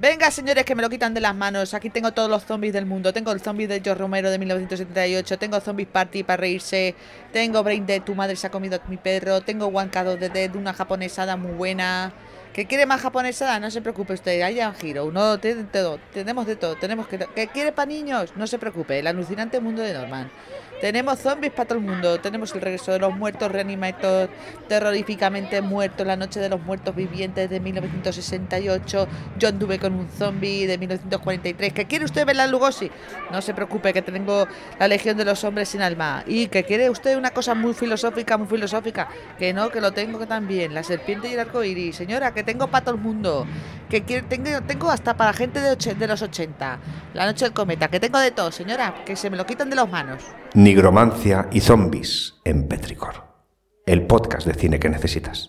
Venga, señores, que me lo quitan de las manos. Aquí tengo todos los zombies del mundo. Tengo el zombie de George Romero de 1978. Tengo Zombies Party para reírse. Tengo Brain Dead, tu madre se ha comido a mi perro. Tengo Wankado de Dead, una japonesada muy buena. ¿Que quiere más japonesada? No se preocupe usted. Hay un giro. No. Tenemos de todo. Tenemos que. ¿Que quiere para niños? No se preocupe. El alucinante mundo de Norman. Tenemos zombies para todo el mundo. Tenemos el regreso de los muertos, Reanimator, terroríficamente muertos, la noche de los muertos vivientes de 1968. Yo anduve con un zombie de 1943. ¿Que quiere usted ver la Lugosi? No se preocupe, que tengo la Legión de los Hombres sin Alma. ¿Y que quiere usted una cosa muy filosófica, muy filosófica? Que no, que lo tengo también. La serpiente y el arco iris. Señora, que tengo para todo el mundo. Que tengo, hasta para gente de los 80. La noche del cometa. Que tengo de todo, señora. Que se me lo quitan de las manos. Nigromancia y zombies en Petricor. El podcast de cine que necesitas.